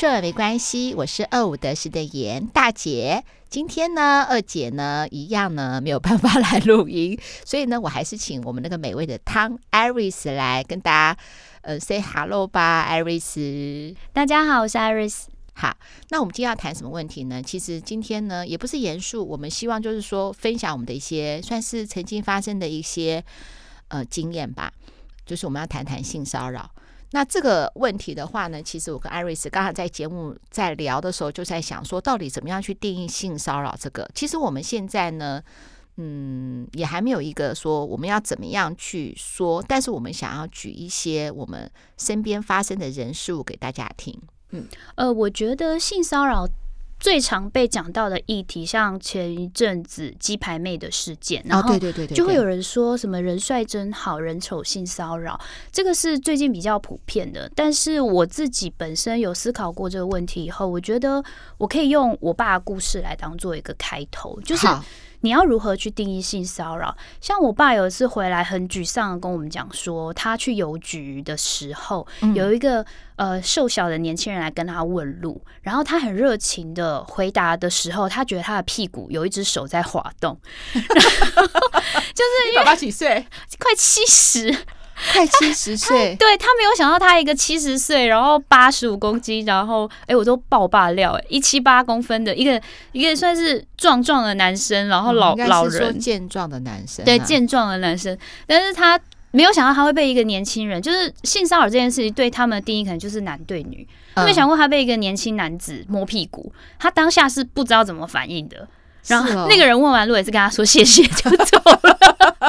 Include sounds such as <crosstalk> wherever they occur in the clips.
说也没关系，我是二五得十的严大姐。今天呢，二姐呢 <laughs> 一样呢没有办法来录音，所以呢，我还是请我们那个美味的汤 Iris 来跟大家呃 say hello 吧，Iris。大家好，我是 Iris。好，那我们今天要谈什么问题呢？其实今天呢也不是严肃，我们希望就是说分享我们的一些算是曾经发生的一些呃经验吧，就是我们要谈谈性骚扰。那这个问题的话呢，其实我跟艾瑞斯刚才在节目在聊的时候，就在想说，到底怎么样去定义性骚扰这个？其实我们现在呢，嗯，也还没有一个说我们要怎么样去说，但是我们想要举一些我们身边发生的人事物给大家听。嗯，呃，我觉得性骚扰。最常被讲到的议题，像前一阵子鸡排妹的事件，然后就会有人说什么“人帅真好，人丑性骚扰”，这个是最近比较普遍的。但是我自己本身有思考过这个问题以后，我觉得我可以用我爸的故事来当做一个开头，就是。你要如何去定义性骚扰？像我爸有一次回来很沮丧的跟我们讲说，他去邮局的时候，有一个呃瘦小的年轻人来跟他问路，然后他很热情的回答的时候，他觉得他的屁股有一只手在滑动，<laughs> <laughs> 就是因为爸爸几岁？快七十。<laughs> 快七十岁，对，他没有想到他一个七十岁，然后八十五公斤，然后哎、欸，我都爆爆料，哎，一七八公分的一个一个算是壮壮的男生，然后老老人健壮的男生，对，健壮的男生，但是他没有想到他会被一个年轻人，就是性骚扰这件事情对他们的定义可能就是男对女，他没想过他被一个年轻男子摸屁股，他当下是不知道怎么反应的，然后那个人问完路也是跟他说谢谢就走了，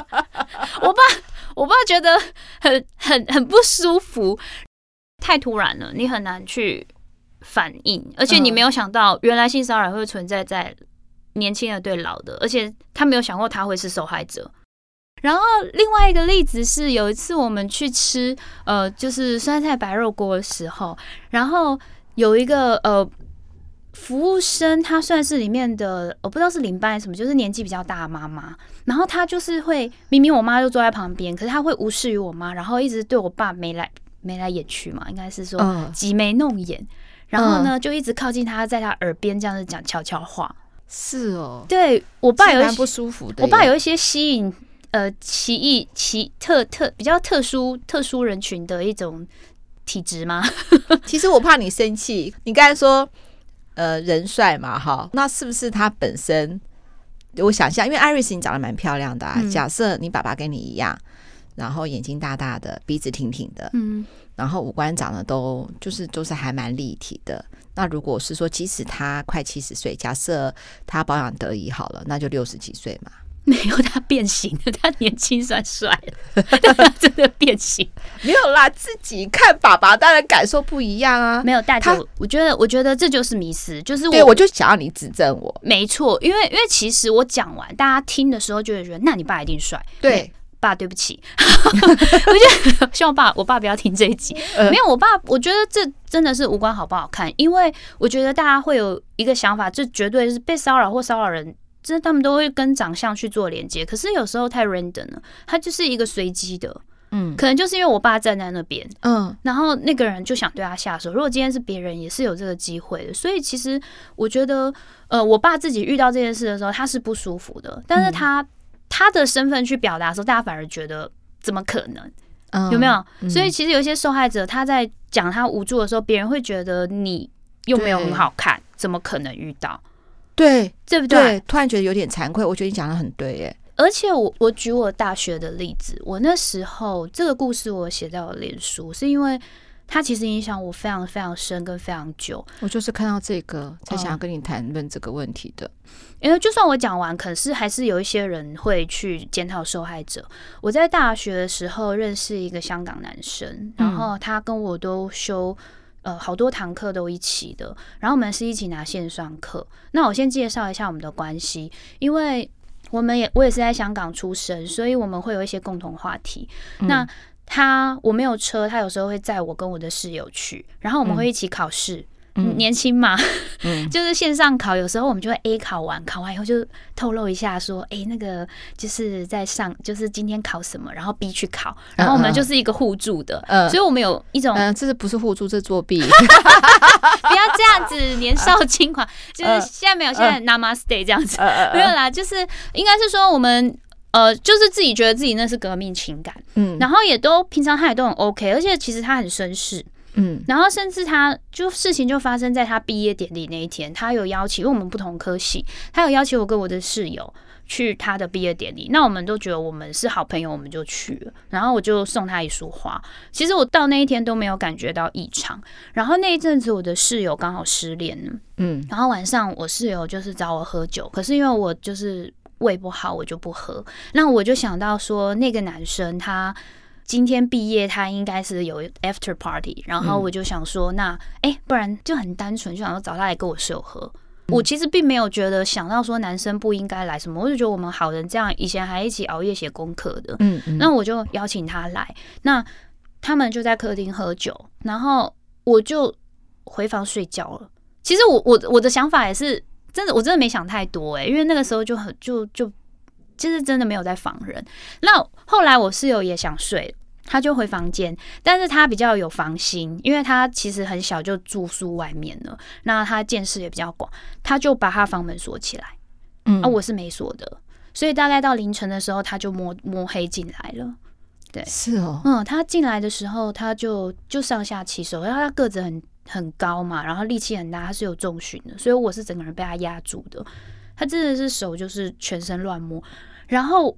<laughs> 我爸。我爸觉得很很很不舒服，太突然了，你很难去反应，而且你没有想到原来性骚扰会存在在年轻的对老的，而且他没有想过他会是受害者。然后另外一个例子是，有一次我们去吃呃就是酸菜白肉锅的时候，然后有一个呃。服务生，她算是里面的，我不知道是领班还是什么，就是年纪比较大的妈妈。然后她就是会，明明我妈就坐在旁边，可是她会无视于我妈，然后一直对我爸眉来眉来眼去嘛，应该是说挤眉弄眼。然后呢，就一直靠近她，在她耳边这样子讲悄悄话。是哦，对我爸有一些不舒服的，我爸有一些吸引呃奇异奇特特比较特殊特殊人群的一种体质吗？<laughs> 其实我怕你生气，你刚才说。呃，人帅嘛，哈，那是不是他本身？我想象，因为艾瑞斯你长得蛮漂亮的啊。嗯、假设你爸爸跟你一样，然后眼睛大大的，鼻子挺挺的，嗯，然后五官长得都就是都是还蛮立体的。那如果是说，即使他快七十岁，假设他保养得宜好了，那就六十几岁嘛。<laughs> 没有，他变形了，<laughs> 他年轻算帅了，<laughs> 他真的变形。没有啦，自己看爸爸当然感受不一样啊。没有，大姐，我觉得，我觉得这就是迷失，就是我，对，我就想要你指正我。没错，因为因为其实我讲完，大家听的时候就会觉得，那你爸一定帅。对，爸，对不起，我觉得希望爸，我爸不要听这一集。呃、没有，我爸，我觉得这真的是无关好不好看，因为我觉得大家会有一个想法，这绝对是被骚扰或骚扰人。这他们都会跟长相去做连接，可是有时候太 random 了，他就是一个随机的，嗯，可能就是因为我爸站在那边，嗯，然后那个人就想对他下手。如果今天是别人，也是有这个机会的。所以其实我觉得，呃，我爸自己遇到这件事的时候，他是不舒服的，但是他、嗯、他的身份去表达的时候，大家反而觉得怎么可能？嗯、有没有？所以其实有一些受害者他在讲他无助的时候，别人会觉得你又没有很好看，怎么可能遇到？对，对不对？对，突然觉得有点惭愧。我觉得你讲的很对，耶。而且我我举我大学的例子，我那时候这个故事我写在我脸书，是因为它其实影响我非常非常深，跟非常久。我就是看到这个才想要跟你谈论这个问题的。嗯，因为就算我讲完，可是还是有一些人会去检讨受害者。我在大学的时候认识一个香港男生，然后他跟我都修。呃，好多堂课都一起的，然后我们是一起拿线上课。那我先介绍一下我们的关系，因为我们也我也是在香港出生，所以我们会有一些共同话题。嗯、那他我没有车，他有时候会载我跟我的室友去，然后我们会一起考试，嗯、年轻嘛，嗯、<laughs> 就是线上考，有时候我们就会 A 考完，考完以后就透露一下说，哎、欸，那个就是在上，就是今天考什么，然后 B 去考，然后我们就是一个互助的，嗯、所以我们有一种，嗯，这是不是互助，这是作弊，<laughs> 不要这样子，年少轻狂，就是现在没有，现在 Namaste 这样子，没有啦，就是应该是说我们。呃，就是自己觉得自己那是革命情感，嗯，然后也都平常他也都很 OK，而且其实他很绅士，嗯，然后甚至他就事情就发生在他毕业典礼那一天，他有邀请，因为我们不同科系，他有邀请我跟我的室友去他的毕业典礼，那我们都觉得我们是好朋友，我们就去了，然后我就送他一束花。其实我到那一天都没有感觉到异常，然后那一阵子我的室友刚好失恋了，嗯，然后晚上我室友就是找我喝酒，可是因为我就是。胃不好，我就不喝。那我就想到说，那个男生他今天毕业，他应该是有 after party。然后我就想说，那哎、欸，不然就很单纯，就想说找他来跟我室友喝。我其实并没有觉得想到说男生不应该来什么，我就觉得我们好人这样，以前还一起熬夜写功课的。嗯嗯。那我就邀请他来，那他们就在客厅喝酒，然后我就回房睡觉了。其实我我我的想法也是。真的，我真的没想太多哎、欸，因为那个时候就很就就，其实真的没有在防人。那后来我室友也想睡，他就回房间，但是他比较有防心，因为他其实很小就住宿外面了，那他见识也比较广，他就把他房门锁起来。嗯，啊，我是没锁的，所以大概到凌晨的时候，他就摸摸黑进来了。对，是哦，嗯，他进来的时候，他就就上下其手，因为他个子很。很高嘛，然后力气很大，他是有重训的，所以我是整个人被他压住的。他真的是手就是全身乱摸，然后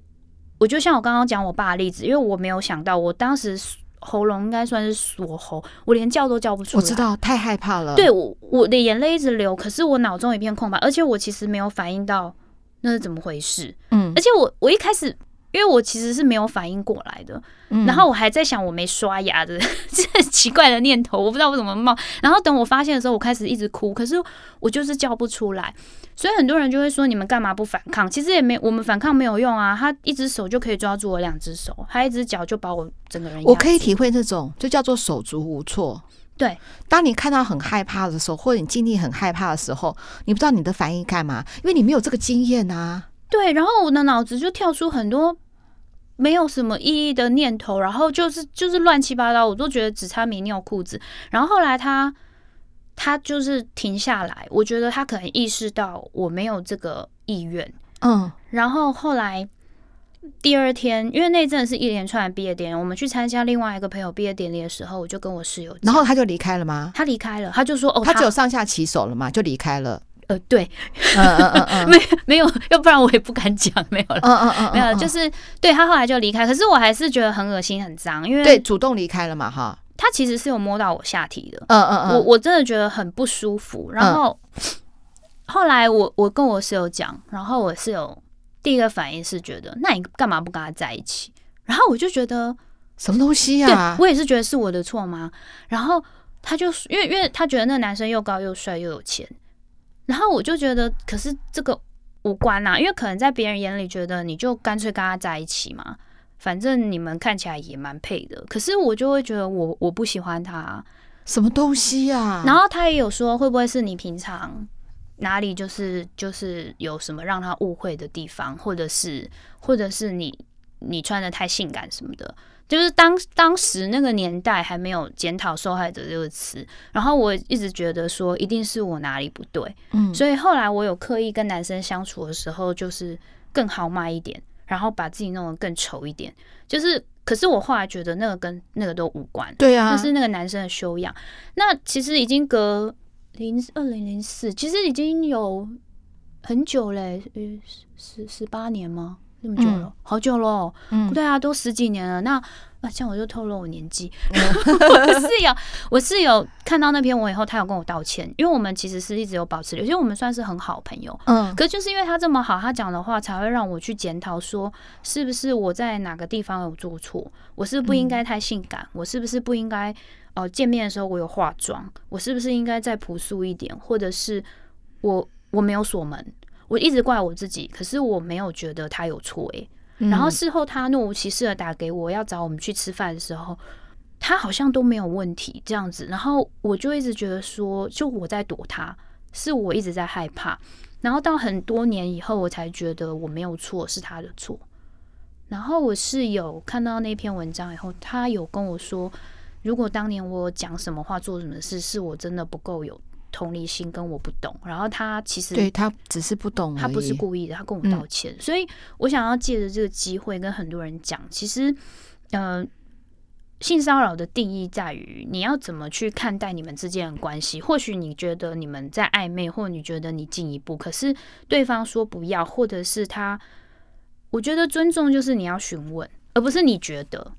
我就像我刚刚讲我爸的例子，因为我没有想到，我当时喉咙应该算是锁喉，我连叫都叫不出来。我知道，太害怕了。对，我我的眼泪一直流，可是我脑中一片空白，而且我其实没有反应到那是怎么回事。嗯，而且我我一开始。因为我其实是没有反应过来的，嗯、然后我还在想我没刷牙的 <laughs> 这奇怪的念头，我不知道我怎么冒。然后等我发现的时候，我开始一直哭，可是我就是叫不出来。所以很多人就会说：“你们干嘛不反抗？”其实也没，我们反抗没有用啊。他一只手就可以抓住我两只手，他一只脚就把我整个人。我可以体会这种，就叫做手足无措。对，当你看到很害怕的时候，或者你经历很害怕的时候，你不知道你的反应干嘛，因为你没有这个经验啊。对，然后我的脑子就跳出很多。没有什么意义的念头，然后就是就是乱七八糟，我都觉得只差没尿裤子。然后后来他他就是停下来，我觉得他可能意识到我没有这个意愿，嗯。然后后来第二天，因为那阵是一连串的毕业典礼，我们去参加另外一个朋友毕业典礼的时候，我就跟我室友，然后他就离开了吗？他离开了，他就说哦，他只有上下其手了嘛，就离开了。呃，对，嗯嗯嗯嗯，没没有，要不然我也不敢讲，没有了，嗯嗯嗯，没有，就是对他后来就离开，可是我还是觉得很恶心、很脏，因为对主动离开了嘛，哈，他其实是有摸到我下体的，嗯嗯嗯，我我真的觉得很不舒服，然后后来我我跟我室友讲，然后我室友第一个反应是觉得，那你干嘛不跟他在一起？然后我就觉得什么东西呀？我也是觉得是我的错吗？然后他就因为因为他觉得那个男生又高又帅又有钱。然后我就觉得，可是这个无关呐，因为可能在别人眼里觉得你就干脆跟他在一起嘛，反正你们看起来也蛮配的。可是我就会觉得我我不喜欢他，什么东西呀？然后他也有说，会不会是你平常哪里就是就是有什么让他误会的地方，或者是或者是你你穿的太性感什么的。就是当当时那个年代还没有检讨受害者这个词，然后我一直觉得说一定是我哪里不对，嗯，所以后来我有刻意跟男生相处的时候，就是更豪迈一点，然后把自己弄得更丑一点，就是可是我后来觉得那个跟那个都无关，对啊，那是那个男生的修养。那其实已经隔零二零零四，其实已经有很久嘞，十，十十八年吗？这么久了，嗯、好久了，嗯，对啊，都十几年了。那啊，这样我就透露我年纪。<laughs> 我室友，我室友看到那篇文以后，他有跟我道歉，因为我们其实是一直有保持，因为我们算是很好朋友。嗯，可是就是因为他这么好，他讲的话才会让我去检讨，说是不是我在哪个地方有做错？我是不应该太性感？嗯、我是不是不应该？呃，见面的时候我有化妆？我是不是应该再朴素一点？或者是我我没有锁门？我一直怪我自己，可是我没有觉得他有错诶、欸。然后事后他若无其事的打给我，要找我们去吃饭的时候，他好像都没有问题这样子，然后我就一直觉得说，就我在躲他，是我一直在害怕。然后到很多年以后，我才觉得我没有错，是他的错。然后我室友看到那篇文章以后，他有跟我说，如果当年我讲什么话、做什么事，是我真的不够有同理心，跟我不懂。然后他其实对他只是不懂，他不是故意的，他跟我道歉。嗯、所以我想要借着这个机会跟很多人讲，其实，呃。性骚扰的定义在于你要怎么去看待你们之间的关系。或许你觉得你们在暧昧，或你觉得你进一步，可是对方说不要，或者是他，我觉得尊重就是你要询问，而不是你觉得。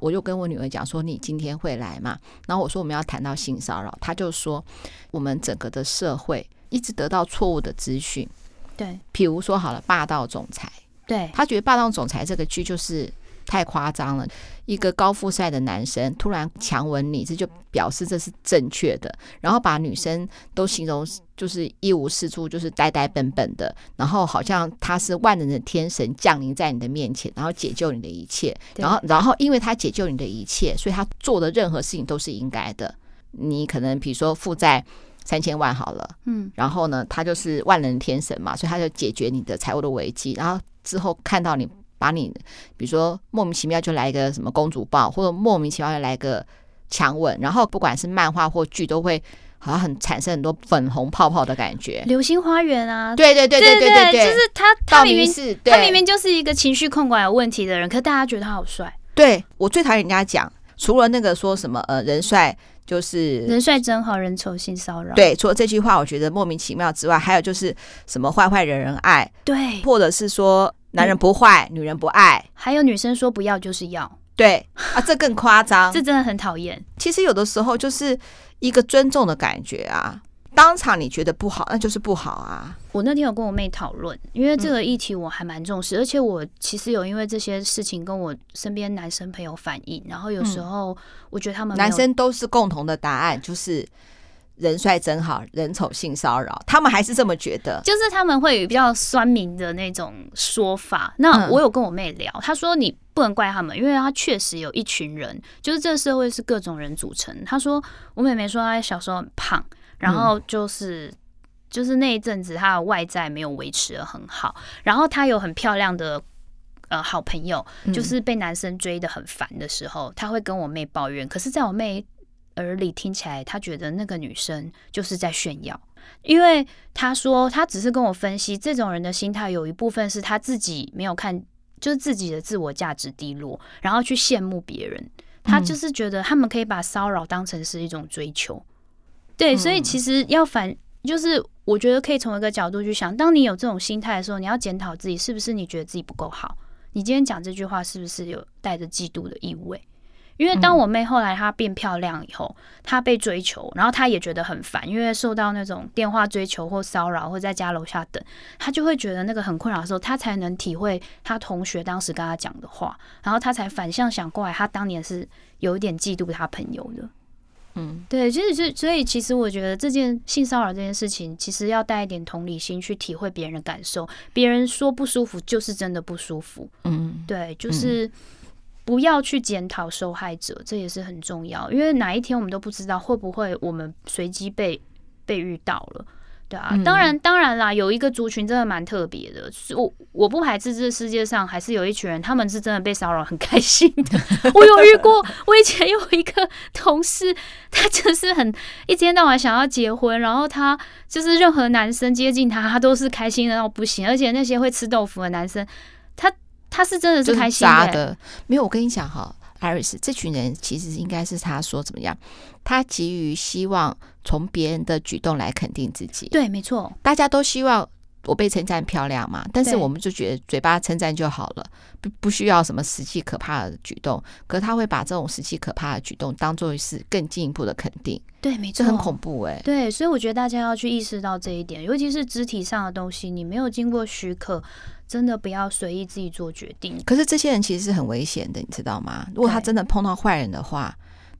我就跟我女儿讲说，你今天会来嘛？然后我说我们要谈到性骚扰，她就说我们整个的社会一直得到错误的资讯。对，比如说好了，霸道总裁，对，他觉得霸道总裁这个剧就是。太夸张了！一个高富帅的男生突然强吻你，这就表示这是正确的。然后把女生都形容就是一无是处，就是呆呆笨笨的。然后好像他是万能的天神降临在你的面前，然后解救你的一切。然后，然后因为他解救你的一切，所以他做的任何事情都是应该的。你可能比如说负债三千万好了，嗯，然后呢，他就是万能的天神嘛，所以他就解决你的财务的危机。然后之后看到你。把你，比如说莫名其妙就来一个什么公主抱，或者莫名其妙就来一个强吻，然后不管是漫画或剧，都会好像很产生很多粉红泡泡的感觉。流星花园啊，对对对对对对对，就是他，他明明是他明明就是一个情绪控管有问题的人，可是大家觉得他好帅。对，我最讨厌人家讲，除了那个说什么呃人帅就是人帅真好人丑性骚扰，对，除了这句话我觉得莫名其妙之外，还有就是什么坏坏人人爱，对，或者是说。男人不坏，女人不爱，还有女生说不要就是要，对啊，这更夸张，<laughs> 这真的很讨厌。其实有的时候就是一个尊重的感觉啊，当场你觉得不好，那就是不好啊。我那天有跟我妹讨论，因为这个议题我还蛮重视，嗯、而且我其实有因为这些事情跟我身边男生朋友反映，然后有时候我觉得他们男生都是共同的答案，就是。人帅真好人丑性骚扰，他们还是这么觉得，就是他们会有比较酸民的那种说法。那我有跟我妹聊，她说你不能怪他们，因为她确实有一群人，就是这个社会是各种人组成。她说我妹妹说她小时候很胖，然后就是就是那一阵子她的外在没有维持的很好，然后她有很漂亮的呃好朋友，就是被男生追的很烦的时候，她会跟我妹抱怨。可是在我妹。耳里听起来，他觉得那个女生就是在炫耀，因为他说他只是跟我分析，这种人的心态有一部分是他自己没有看，就是自己的自我价值低落，然后去羡慕别人。他就是觉得他们可以把骚扰当成是一种追求，对，所以其实要反，就是我觉得可以从一个角度去想，当你有这种心态的时候，你要检讨自己是不是你觉得自己不够好，你今天讲这句话是不是有带着嫉妒的意味？因为当我妹后来她变漂亮以后，她被追求，然后她也觉得很烦，因为受到那种电话追求或骚扰，或在家楼下等，她就会觉得那个很困扰的时候，她才能体会她同学当时跟她讲的话，然后她才反向想过来，她当年是有一点嫉妒她朋友的。嗯，对，其实是所以，其实我觉得这件性骚扰这件事情，其实要带一点同理心去体会别人的感受，别人说不舒服就是真的不舒服。嗯，对，就是。不要去检讨受害者，这也是很重要，因为哪一天我们都不知道会不会我们随机被被遇到了，对啊，嗯、当然当然啦，有一个族群真的蛮特别的，我我不排斥这世界上还是有一群人，他们是真的被骚扰很开心的。<laughs> 我有遇过，我以前有一个同事，他就是很一天到晚想要结婚，然后他就是任何男生接近他，他都是开心的到不行，而且那些会吃豆腐的男生，他。是真的是开心的，欸、的，没有。我跟你讲哈，Iris，这群人其实应该是他说怎么样？他急于希望从别人的举动来肯定自己。对，没错，大家都希望我被称赞漂亮嘛，但是我们就觉得嘴巴称赞就好了，不不需要什么实际可怕的举动。可是他会把这种实际可怕的举动当做是更进一步的肯定。对，没错，这很恐怖哎、欸。对，所以我觉得大家要去意识到这一点，尤其是肢体上的东西，你没有经过许可。真的不要随意自己做决定。可是这些人其实是很危险的，你知道吗？如果他真的碰到坏人的话，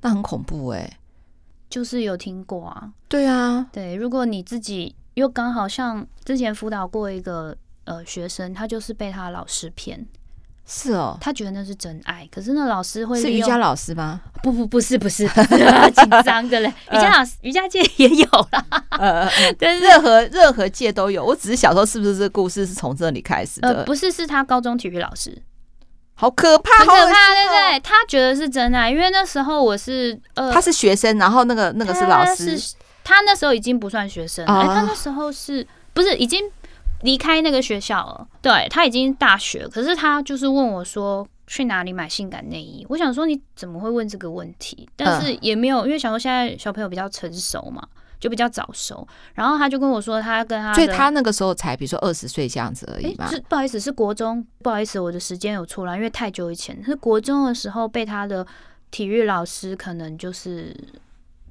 那很恐怖哎、欸。就是有听过啊。对啊，对。如果你自己又刚好像之前辅导过一个呃学生，他就是被他老师骗，是哦，他觉得那是真爱。可是那老师会是瑜伽老师吗？<laughs> 不不不是不是，<laughs> 紧张的嘞。瑜伽老师，瑜伽界也有啦。呃 <laughs> 呃，但是任何任何界都有。我只是小时候是不是这个故事是从这里开始的？呃，不是，是他高中体育老师。好可怕，好可怕，对不对？他觉得是真爱，因为那时候我是呃，他是学生，然后那个那个是老师，他那时候已经不算学生了，他那时候是不是已经离开那个学校了？对，他已经大学，可是他就是问我说去哪里买性感内衣。我想说你怎么会问这个问题？但是也没有，因为想说现在小朋友比较成熟嘛。就比较早熟，然后他就跟我说，他跟他，所以他那个时候才比如说二十岁这样子而已嘛。是不好意思，是国中，不好意思，我的时间有错了，因为太久以前是国中的时候被他的体育老师可能就是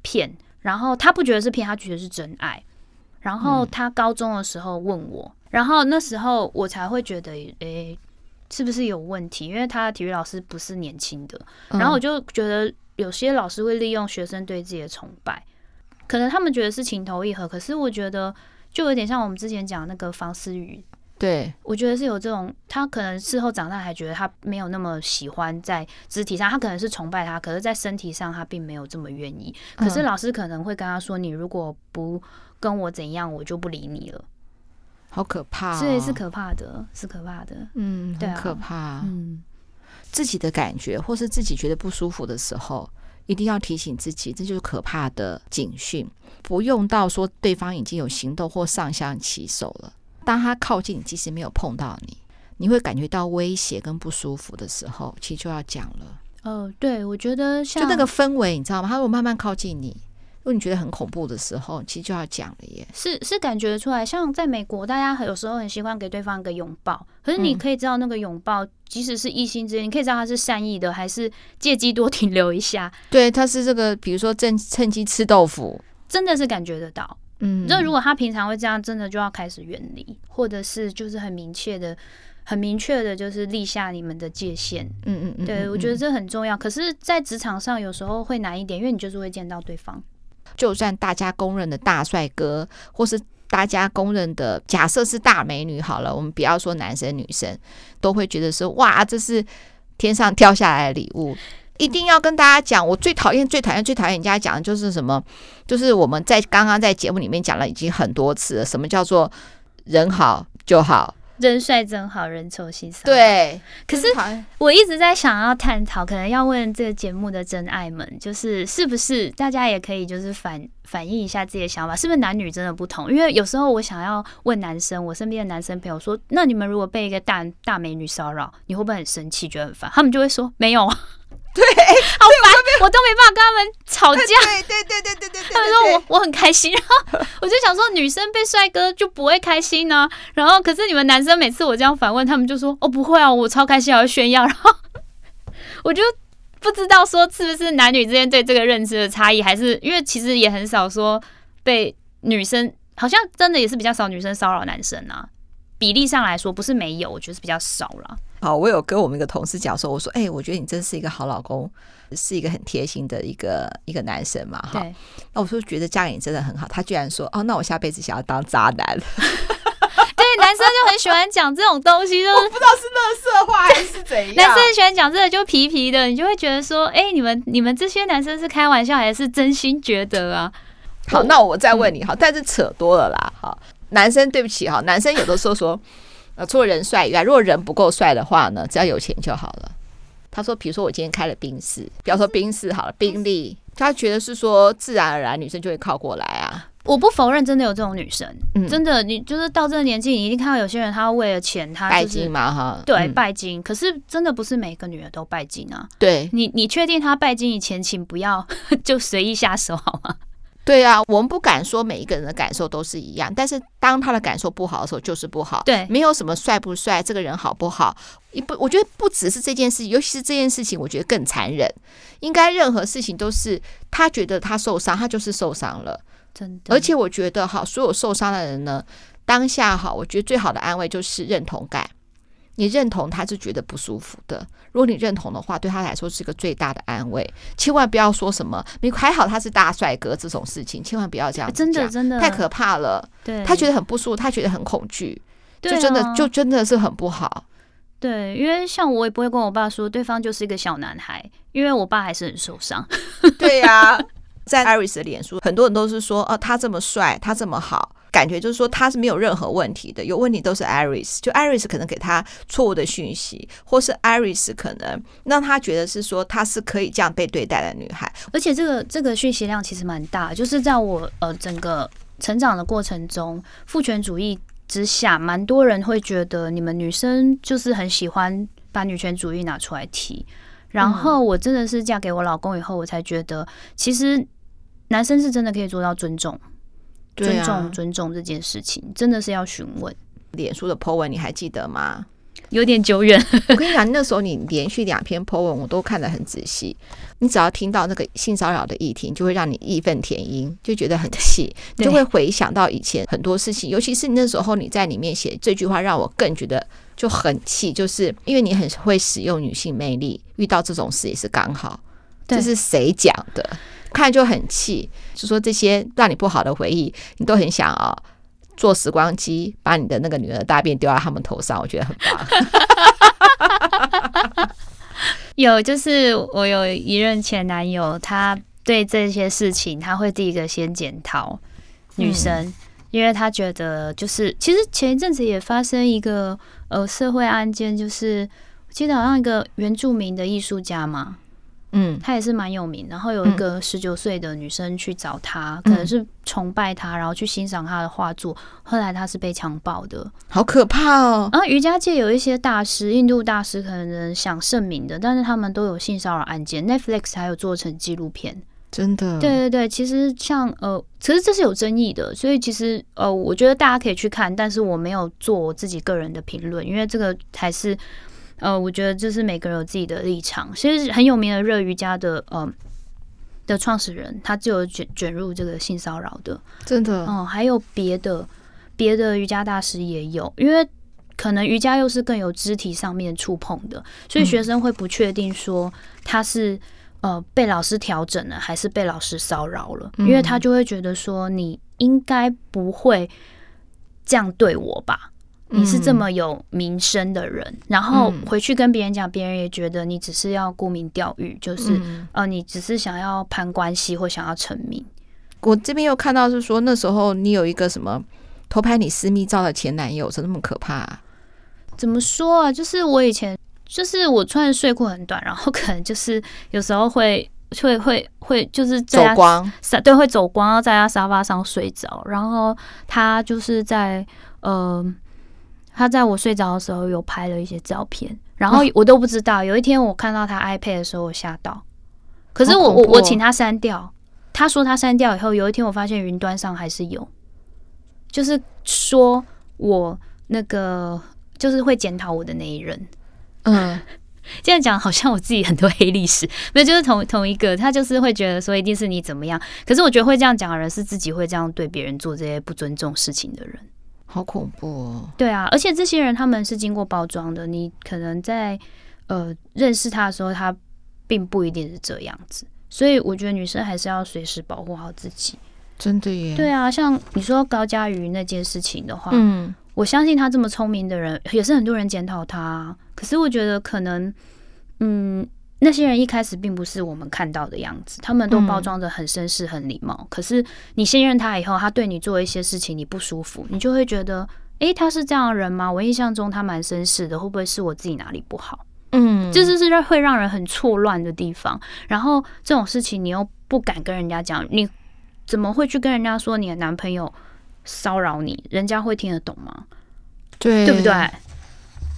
骗，然后他不觉得是骗，他觉得是真爱。然后他高中的时候问我，然后那时候我才会觉得，诶，是不是有问题？因为他的体育老师不是年轻的，然后我就觉得有些老师会利用学生对自己的崇拜。可能他们觉得是情投意合，可是我觉得就有点像我们之前讲那个房思雨，对，我觉得是有这种，他可能事后长大还觉得他没有那么喜欢在肢体上，他可能是崇拜他，可是在身体上他并没有这么愿意。可是老师可能会跟他说：“你如果不跟我怎样，我就不理你了。”好可怕，所以是可怕的，是可怕的，嗯，很可怕，嗯，自己的感觉或是自己觉得不舒服的时候。一定要提醒自己，这就是可怕的警讯。不用到说对方已经有行动或上下其手了，当他靠近你，即使没有碰到你，你会感觉到威胁跟不舒服的时候，其实就要讲了。哦，对，我觉得像就那个氛围，你知道吗？他如果慢慢靠近你。如果你觉得很恐怖的时候，其实就要讲了耶。是是感觉出来，像在美国，大家有时候很习惯给对方一个拥抱。可是你可以知道，那个拥抱，即使是异性之间，你可以知道他是善意的，还是借机多停留一下。对，他是这个，比如说趁趁机吃豆腐，真的是感觉得到。嗯，那如果他平常会这样，真的就要开始远离，或者是就是很明确的、很明确的，就是立下你们的界限。嗯嗯嗯，对，我觉得这很重要。可是，在职场上有时候会难一点，因为你就是会见到对方。就算大家公认的大帅哥，或是大家公认的假设是大美女好了，我们不要说男生女生都会觉得说哇，这是天上掉下来的礼物。一定要跟大家讲，我最讨厌、最讨厌、最讨厌人家讲的就是什么？就是我们在刚刚在节目里面讲了已经很多次了，什么叫做人好就好。人帅真好人丑心骚。对，可是我一直在想要探讨，可能要问这个节目的真爱们，就是是不是大家也可以就是反反映一下自己的想法，是不是男女真的不同？因为有时候我想要问男生，我身边的男生朋友说，那你们如果被一个大大美女骚扰，你会不会很生气，觉得很烦？他们就会说没有。对，好烦，我都没办法跟他们吵架。对对对对对对，他们说我我很开心，然后我就想说，女生被帅哥就不会开心呢？然后可是你们男生每次我这样反问，他们就说哦不会啊，我超开心，还要炫耀。然后我就不知道说是不是男女之间对这个认知的差异，还是因为其实也很少说被女生，好像真的也是比较少女生骚扰男生啊。比例上来说不是没有，我觉得是比较少了。好，我有跟我们一个同事讲说，我说，哎、欸，我觉得你真是一个好老公，是一个很贴心的一个一个男生嘛，哈。那我说觉得嫁给你真的很好，他居然说，哦，那我下辈子想要当渣男。<laughs> 对，男生就很喜欢讲这种东西，就是 <laughs> 我不知道是乐色话还是怎样。男生喜欢讲这个就皮皮的，你就会觉得说，哎、欸，你们你们这些男生是开玩笑还是真心觉得啊？好，那我再问你，好，但是扯多了啦，好。男生对不起哈，男生有的时候说，呃，除了人帅以外，如果人不够帅的话呢，只要有钱就好了。他说，比如说我今天开了冰室，不要说冰室好了，宾利，他觉得是说自然而然女生就会靠过来啊。我不否认真的有这种女生，嗯、真的，你就是到这个年纪，你一定看到有些人他为了钱，他、就是、拜金嘛哈，对，嗯、拜金。可是真的不是每个女人都拜金啊。对，你你确定他拜金以前，请不要 <laughs> 就随意下手好吗？对啊，我们不敢说每一个人的感受都是一样，但是当他的感受不好的时候，就是不好。对，没有什么帅不帅，这个人好不好，一不，我觉得不只是这件事，尤其是这件事情，我觉得更残忍。应该任何事情都是他觉得他受伤，他就是受伤了，真的。而且我觉得哈，所有受伤的人呢，当下哈，我觉得最好的安慰就是认同感。你认同他是觉得不舒服的，如果你认同的话，对他来说是个最大的安慰。千万不要说什么“你还好他是大帅哥”这种事情，千万不要这样，真的真的太可怕了。对，他觉得很不舒服，他觉得很恐惧，就真的就真的是很不好。对，因为像我也不会跟我爸说对方就是一个小男孩，因为我爸还是很受伤。对呀、啊，在 Iris 的脸书，很多人都是说，哦，他这么帅，他这么好。感觉就是说他是没有任何问题的，有问题都是 Iris，就 Iris 可能给他错误的讯息，或是 Iris 可能让他觉得是说他是可以这样被对待的女孩，而且这个这个讯息量其实蛮大，就是在我呃整个成长的过程中，父权主义之下，蛮多人会觉得你们女生就是很喜欢把女权主义拿出来提，然后我真的是嫁给我老公以后，我才觉得其实男生是真的可以做到尊重。尊重、啊、尊重这件事情，真的是要询问。脸书的 po 文你还记得吗？有点久远。<laughs> 我跟你讲，那时候你连续两篇 po 文我都看得很仔细。你只要听到那个性骚扰的议题，就会让你义愤填膺，就觉得很气，<laughs> 就会回想到以前很多事情。尤其是你那时候你在里面写这句话，让我更觉得就很气，就是因为你很会使用女性魅力，遇到这种事也是刚好。这是谁讲的？看就很气，就说这些让你不好的回忆，你都很想啊，坐时光机把你的那个女儿的大便丢在他们头上，我觉得很棒。<laughs> 有，就是我有一任前男友，他对这些事情他会第一个先检讨女生，嗯、因为他觉得就是其实前一阵子也发生一个呃社会案件，就是我记得好像一个原住民的艺术家嘛。嗯，他也是蛮有名。然后有一个十九岁的女生去找他，嗯、可能是崇拜他，然后去欣赏他的画作。后来他是被强暴的，好可怕哦！然后瑜伽界有一些大师，印度大师可能想盛名的，但是他们都有性骚扰案件。Netflix 还有做成纪录片，真的。对对对，其实像呃，其实这是有争议的，所以其实呃，我觉得大家可以去看，但是我没有做我自己个人的评论，因为这个才是。呃，我觉得这是每个人有自己的立场。其实很有名的热瑜伽的呃的创始人，他就有卷卷入这个性骚扰的，真的。嗯，还有别的别的瑜伽大师也有，因为可能瑜伽又是更有肢体上面触碰的，所以学生会不确定说他是呃被老师调整了，还是被老师骚扰了，因为他就会觉得说你应该不会这样对我吧。你是这么有名声的人，嗯、然后回去跟别人讲，别人也觉得你只是要沽名钓誉，就是、嗯、呃，你只是想要攀关系或想要成名。我这边又看到是说，那时候你有一个什么偷拍你私密照的前男友，是那么可怕、啊？怎么说啊？就是我以前就是我穿的睡裤很短，然后可能就是有时候会会会会就是在走光，对，会走光，然后在他沙发上睡着，然后他就是在呃。他在我睡着的时候有拍了一些照片，然后我都不知道。有一天我看到他 iPad 的时候，我吓到。可是我我我请他删掉，他说他删掉以后，有一天我发现云端上还是有，就是说我那个就是会检讨我的那一人。嗯，<laughs> 这样讲好像我自己很多黑历史，没有，就是同同一个，他就是会觉得说一定是你怎么样。可是我觉得会这样讲的人是自己会这样对别人做这些不尊重事情的人。好恐怖哦！对啊，而且这些人他们是经过包装的，你可能在呃认识他的时候，他并不一定是这样子，所以我觉得女生还是要随时保护好自己。真的耶！对啊，像你说高佳瑜那件事情的话，嗯，我相信他这么聪明的人，也是很多人检讨他，可是我觉得可能，嗯。那些人一开始并不是我们看到的样子，他们都包装的很绅士、很礼貌。嗯、可是你信任他以后，他对你做一些事情你不舒服，你就会觉得，诶，他是这样的人吗？我印象中他蛮绅士的，会不会是我自己哪里不好？嗯，这就是让会让人很错乱的地方。然后这种事情你又不敢跟人家讲，你怎么会去跟人家说你的男朋友骚扰你？人家会听得懂吗？对，对不对？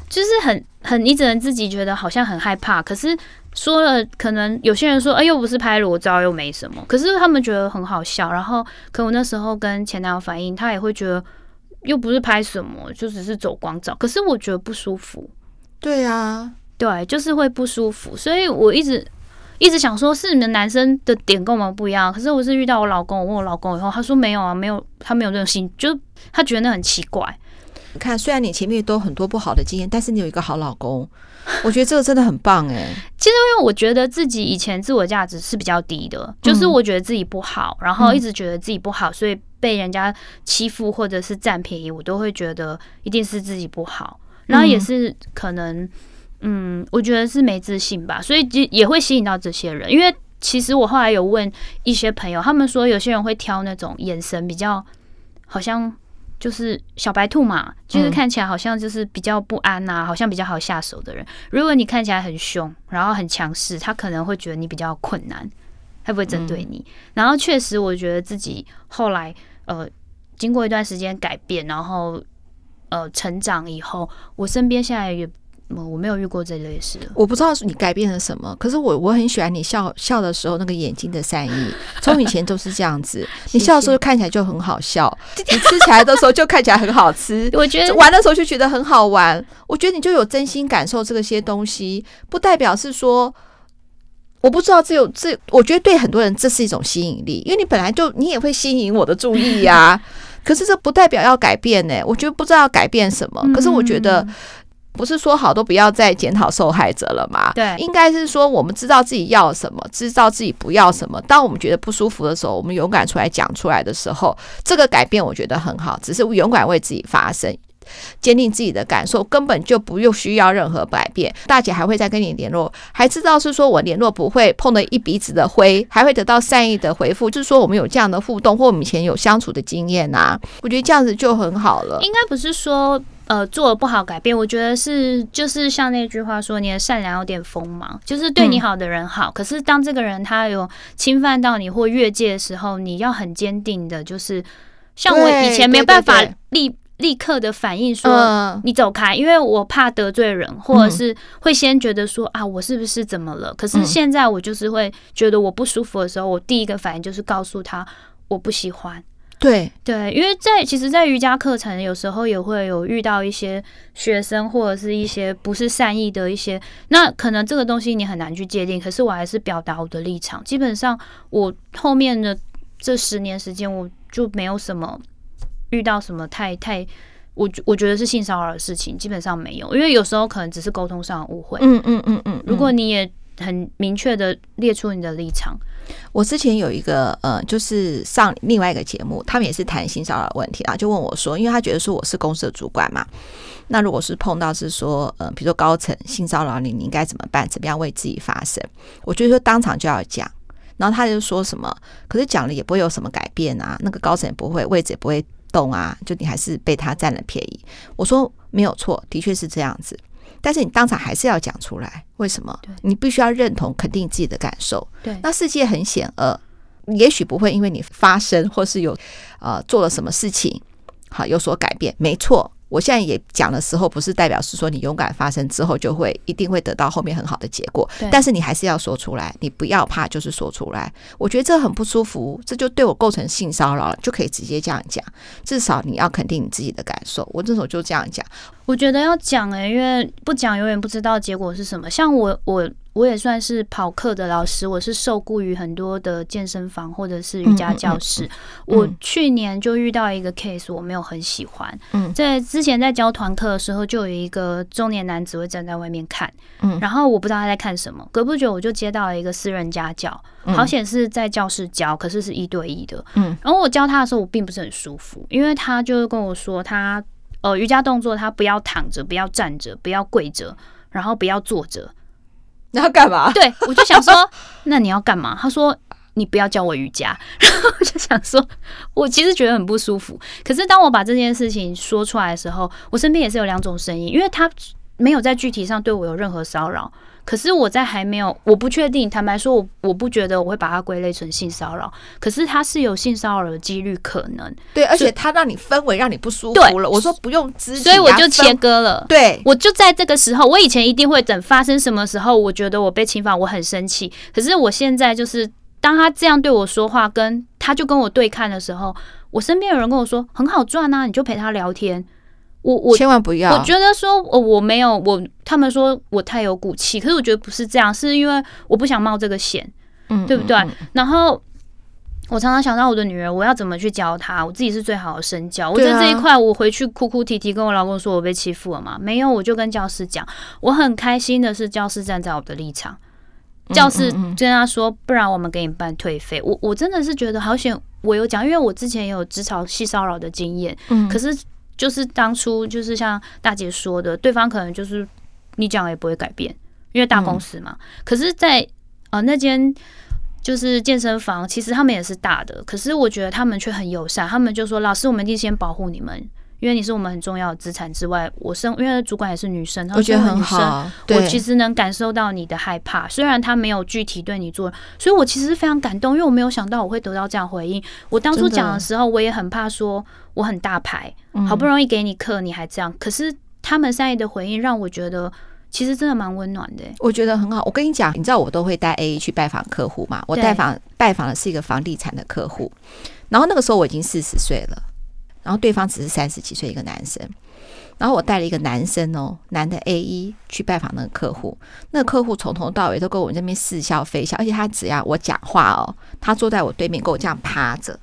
就是很很，你只能自己觉得好像很害怕，可是。说了，可能有些人说，哎，又不是拍裸照，又没什么。可是他们觉得很好笑。然后，可我那时候跟前男友反映，他也会觉得，又不是拍什么，就只是走光照。可是我觉得不舒服。对啊，对，就是会不舒服。所以我一直一直想说，是你们男生的点跟我们不一样。可是我是遇到我老公，我问我老公以后，他说没有啊，没有，他没有这种心，就他觉得那很奇怪。你看，虽然你前面都很多不好的经验，但是你有一个好老公。我觉得这个真的很棒哎！<laughs> 其实因为我觉得自己以前自我价值是比较低的，就是我觉得自己不好，然后一直觉得自己不好，所以被人家欺负或者是占便宜，我都会觉得一定是自己不好。然后也是可能，嗯，我觉得是没自信吧，所以就也会吸引到这些人。因为其实我后来有问一些朋友，他们说有些人会挑那种眼神比较好像就是小白兔嘛，就是看起来好像就是比较不安呐、啊，好像比较好下手的人。如果你看起来很凶，然后很强势，他可能会觉得你比较困难，会不会针对你？然后确实，我觉得自己后来呃。经过一段时间改变，然后呃成长以后，我身边现在也我没有遇过这类事。我不知道你改变了什么，可是我我很喜欢你笑笑的时候那个眼睛的善意，从以前都是这样子。<laughs> 你笑的时候看起来就很好笑，你吃起来的时候就看起来很好吃。<laughs> 我觉得玩的时候就觉得很好玩。我觉得你就有真心感受这些东西，不代表是说。我不知道，这有这，我觉得对很多人这是一种吸引力，因为你本来就你也会吸引我的注意呀、啊。<laughs> 可是这不代表要改变呢、欸。我觉得不知道要改变什么。可是我觉得不是说好都不要再检讨受害者了吗？对，应该是说我们知道自己要什么，知道自己不要什么。当我们觉得不舒服的时候，我们勇敢出来讲出来的时候，这个改变我觉得很好。只是勇敢为自己发声。坚定自己的感受，根本就不用需要任何改变。大姐还会再跟你联络，还知道是说我联络不会碰了一鼻子的灰，还会得到善意的回复，就是说我们有这样的互动，或我们以前有相处的经验啊。我觉得这样子就很好了。应该不是说呃做了不好改变，我觉得是就是像那句话说，你的善良有点锋芒，就是对你好的人好，嗯、可是当这个人他有侵犯到你或越界的时候，你要很坚定的，就是像我以前没有办法立。立刻的反应说：“你走开，因为我怕得罪人，或者是会先觉得说啊，我是不是怎么了？可是现在我就是会觉得我不舒服的时候，我第一个反应就是告诉他我不喜欢。对对，因为在其实，在瑜伽课程有时候也会有遇到一些学生或者是一些不是善意的一些，那可能这个东西你很难去界定。可是我还是表达我的立场。基本上，我后面的这十年时间，我就没有什么。”遇到什么太太，我我觉得是性骚扰的事情，基本上没有，因为有时候可能只是沟通上的误会。嗯嗯嗯嗯。如果你也很明确的列出你的立场，我之前有一个呃，就是上另外一个节目，他们也是谈性骚扰问题啊，就问我说，因为他觉得说我是公司的主管嘛，那如果是碰到是说呃，比如说高层性骚扰你，你应该怎么办？怎么样为自己发声？我觉得说当场就要讲，然后他就说什么，可是讲了也不会有什么改变啊，那个高层也不会，位置也不会。动啊，就你还是被他占了便宜。我说没有错，的确是这样子。但是你当场还是要讲出来，为什么？你必须要认同、肯定自己的感受。对，那世界很险恶，也许不会因为你发声或是有呃做了什么事情，好有所改变。没错。我现在也讲的时候，不是代表是说你勇敢发声之后就会一定会得到后面很好的结果。但是你还是要说出来，你不要怕，就是说出来。我觉得这很不舒服，这就对我构成性骚扰了，就可以直接这样讲。至少你要肯定你自己的感受。我这时候就这样讲。我觉得要讲诶、欸，因为不讲永远不知道结果是什么。像我我。我也算是跑课的老师，我是受雇于很多的健身房或者是瑜伽教室。嗯嗯嗯、我去年就遇到一个 case，我没有很喜欢。嗯，在之前在教团课的时候，就有一个中年男子会站在外面看。嗯，然后我不知道他在看什么。隔不久我就接到了一个私人家教，好险是在教室教，可是是一对一的。嗯，然后我教他的时候，我并不是很舒服，因为他就跟我说他，他呃瑜伽动作他不要躺着，不要站着，不要跪着，然后不要坐着。你要干嘛？对，我就想说，那你要干嘛？他说，你不要教我瑜伽。<laughs> 然后我就想说，我其实觉得很不舒服。可是当我把这件事情说出来的时候，我身边也是有两种声音，因为他没有在具体上对我有任何骚扰。可是我在还没有，我不确定。坦白说，我我不觉得我会把它归类成性骚扰。可是它是有性骚扰的几率可能。对，而且它让你氛围让你不舒服了。我说不用肢体，所以我就切割了。对，我就在这个时候，我以前一定会等发生什么时候，我觉得我被侵犯，我很生气。可是我现在就是，当他这样对我说话，跟他就跟我对看的时候，我身边有人跟我说很好赚啊，你就陪他聊天。我我千万不要！我觉得说，我我没有我，他们说我太有骨气，可是我觉得不是这样，是因为我不想冒这个险，嗯，对不对？然后我常常想到我的女儿，我要怎么去教她？我自己是最好的身教。我在这一块，我回去哭哭啼啼跟我老公说，我被欺负了嘛？没有，我就跟教师讲，我很开心的是，教师站在我的立场，教师跟他说，不然我们给你办退费。我我真的是觉得好险，我有讲，因为我之前也有职场性骚扰的经验，嗯，可是。就是当初就是像大姐说的，对方可能就是你讲也不会改变，因为大公司嘛。嗯、可是在，在呃那间就是健身房，其实他们也是大的，可是我觉得他们却很友善，他们就说：“老师，我们一定先保护你们。”因为你是我们很重要的资产之外，我生因为主管也是女生，我觉得很好。我其实能感受到你的害怕，虽然他没有具体对你做，所以我其实是非常感动，因为我没有想到我会得到这样回应。我当初讲的时候，我也很怕说我很大牌，好不容易给你课，你还这样。可是他们善意的回应让我觉得，其实真的蛮温暖的。我觉得很好。我跟你讲，你知道我都会带 A 去拜访客户嘛？我拜访拜访的是一个房地产的客户，然后那个时候我已经四十岁了。然后对方只是三十几岁一个男生，然后我带了一个男生哦，男的 A 一去拜访那个客户，那个客户从头到尾都跟我这边似笑非笑，而且他只要我讲话哦，他坐在我对面跟我这样趴着，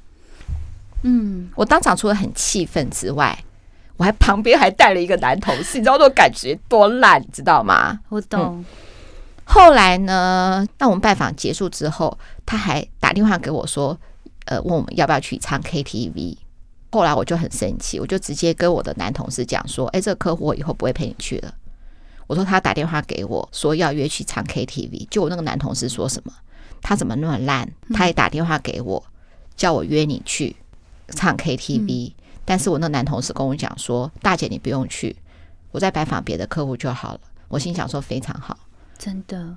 嗯，我当场除了很气愤之外，我还旁边还带了一个男同事，你知道那种感觉多烂，你知道吗？我懂。嗯。后来呢，那我们拜访结束之后，他还打电话给我说，呃，问我们要不要去唱 KTV。后来我就很生气，我就直接跟我的男同事讲说：“哎，这个客户我以后不会陪你去了。”我说他打电话给我说要约去唱 KTV，就我那个男同事说什么？他怎么那么烂？他也打电话给我，叫我约你去唱 KTV。但是我那男同事跟我讲说：“大姐你不用去，我在拜访别的客户就好了。”我心想说：“非常好，真的。”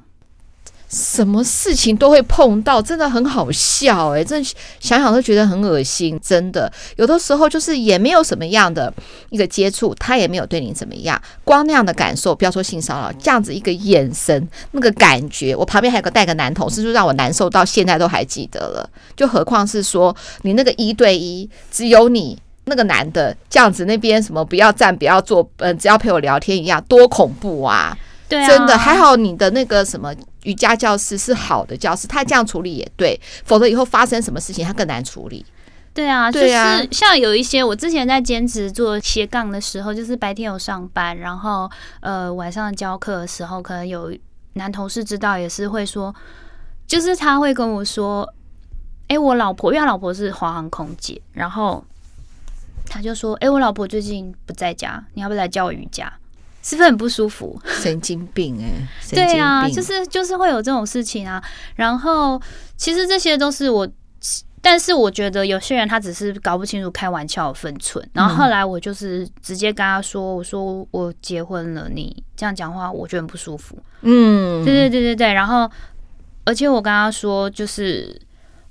什么事情都会碰到，真的很好笑哎！真想想都觉得很恶心，真的。有的时候就是也没有什么样的一个接触，他也没有对你怎么样，光那样的感受，不要说性骚扰，这样子一个眼神，那个感觉，我旁边还有个带个男同事，就让我难受到现在都还记得了。就何况是说你那个一对一，只有你那个男的这样子，那边什么不要站，不要坐，嗯，只要陪我聊天一样，多恐怖啊！对啊，真的还好，你的那个什么。瑜伽教室是好的教室，他这样处理也对，否则以后发生什么事情他更难处理。对啊，就是像有一些我之前在兼职做斜杠的时候，就是白天有上班，然后呃晚上教课的时候，可能有男同事知道也是会说，就是他会跟我说：“哎，我老婆，因为他老婆是华航空姐，然后他就说：‘哎，我老婆最近不在家，你要不要来教我瑜伽？’”是不是很不舒服？<laughs> 神经病哎、欸！对啊，就是就是会有这种事情啊。然后其实这些都是我，但是我觉得有些人他只是搞不清楚开玩笑的分寸。然后后来我就是直接跟他说：“我说我结婚了，你这样讲话我觉得很不舒服。”嗯，对对对对对。然后而且我跟他说，就是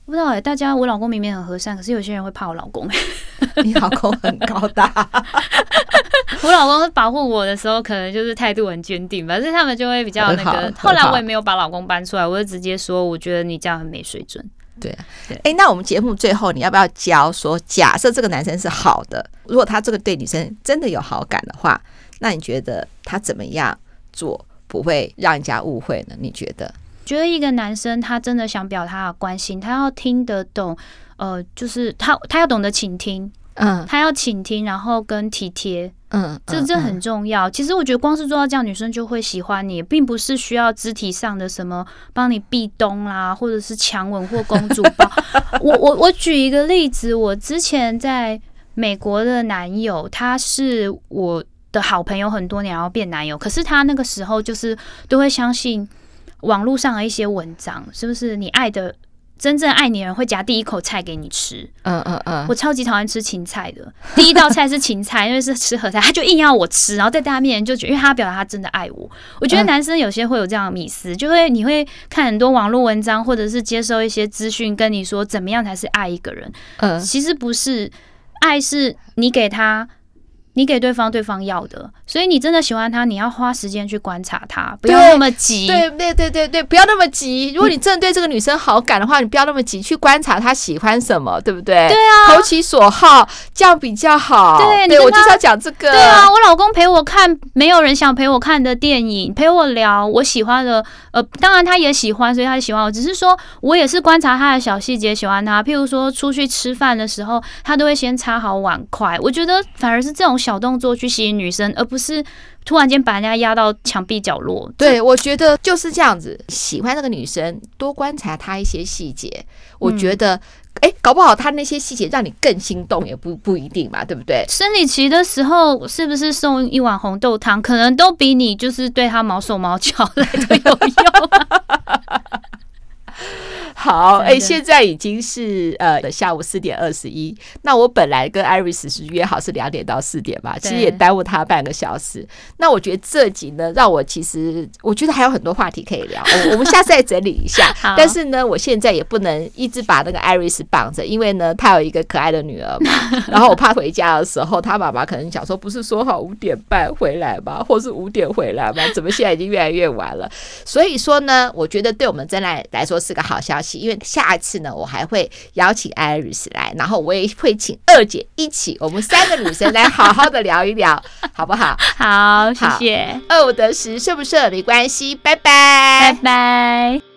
不知道哎、欸，大家我老公明明很和善，可是有些人会怕我老公。<laughs> 你老公很高大。<laughs> 我老公保护我的时候，可能就是态度很坚定，反正他们就会比较那个。后来我也没有把老公搬出来，我就直接说，我觉得你这样很没水准。对啊，对。哎，那我们节目最后你要不要教说，假设这个男生是好的，如果他这个对女生真的有好感的话，那你觉得他怎么样做不会让人家误会呢？你觉得？觉得一个男生他真的想表达他的关心，他要听得懂，呃，就是他他要懂得倾听。嗯，他要倾听，然后跟体贴，嗯，这这很重要。其实我觉得光是做到这样，女生就会喜欢你，并不是需要肢体上的什么帮你壁咚啦，或者是强吻或公主抱。<laughs> 我我我举一个例子，我之前在美国的男友，他是我的好朋友很多年，然后变男友，可是他那个时候就是都会相信网络上的一些文章，是不是你爱的？真正爱你的人会夹第一口菜给你吃。嗯嗯嗯，我超级讨厌吃芹菜的。<laughs> 第一道菜是芹菜，因为是吃合菜，他就硬要我吃，然后在大家面前就觉得，因为他表达他真的爱我。我觉得男生有些会有这样的迷思，就会你会看很多网络文章，或者是接收一些资讯，跟你说怎么样才是爱一个人。嗯，其实不是，爱是你给他。你给对方，对方要的，所以你真的喜欢他，你要花时间去观察他，不要那么急。对对对对对，不要那么急。如果你真的对这个女生好感的话，你不要那么急去观察她喜欢什么，对不对？对啊，投其所好，这样比较好。对，对我就是要讲这个。对啊，我老公陪我看没有人想陪我看的电影，陪我聊我喜欢的。呃，当然他也喜欢，所以他喜欢我。只是说我也是观察他的小细节，喜欢他。譬如说出去吃饭的时候，他都会先擦好碗筷。我觉得反而是这种。小动作去吸引女生，而不是突然间把人家压到墙壁角落。对，我觉得就是这样子。喜欢那个女生，多观察她一些细节，我觉得哎，搞不好他那些细节让你更心动，也不不一定嘛，对不对？生理期的时候，是不是送一碗红豆汤，可能都比你就是对他毛手毛脚来的有用啊。好，哎、欸，现在已经是呃下午四点二十一。那我本来跟 Iris 是约好是两点到四点嘛，其实也耽误他半个小时。那我觉得这集呢，让我其实我觉得还有很多话题可以聊。我我们下次再整理一下。<laughs> 但是呢，我现在也不能一直把那个 Iris 绑着，因为呢，他有一个可爱的女儿嘛。然后我怕回家的时候，他爸爸可能想说，不是说好五点半回来吗？或是五点回来吗？怎么现在已经越来越晚了？所以说呢，我觉得对我们真来来说是个好消息。因为下一次呢，我还会邀请 Iris 来，然后我也会请二姐一起，我们三个女生来好好的聊一聊，好不好？<laughs> 好，谢谢。二五得十，顺不顺没关系，拜拜，拜拜。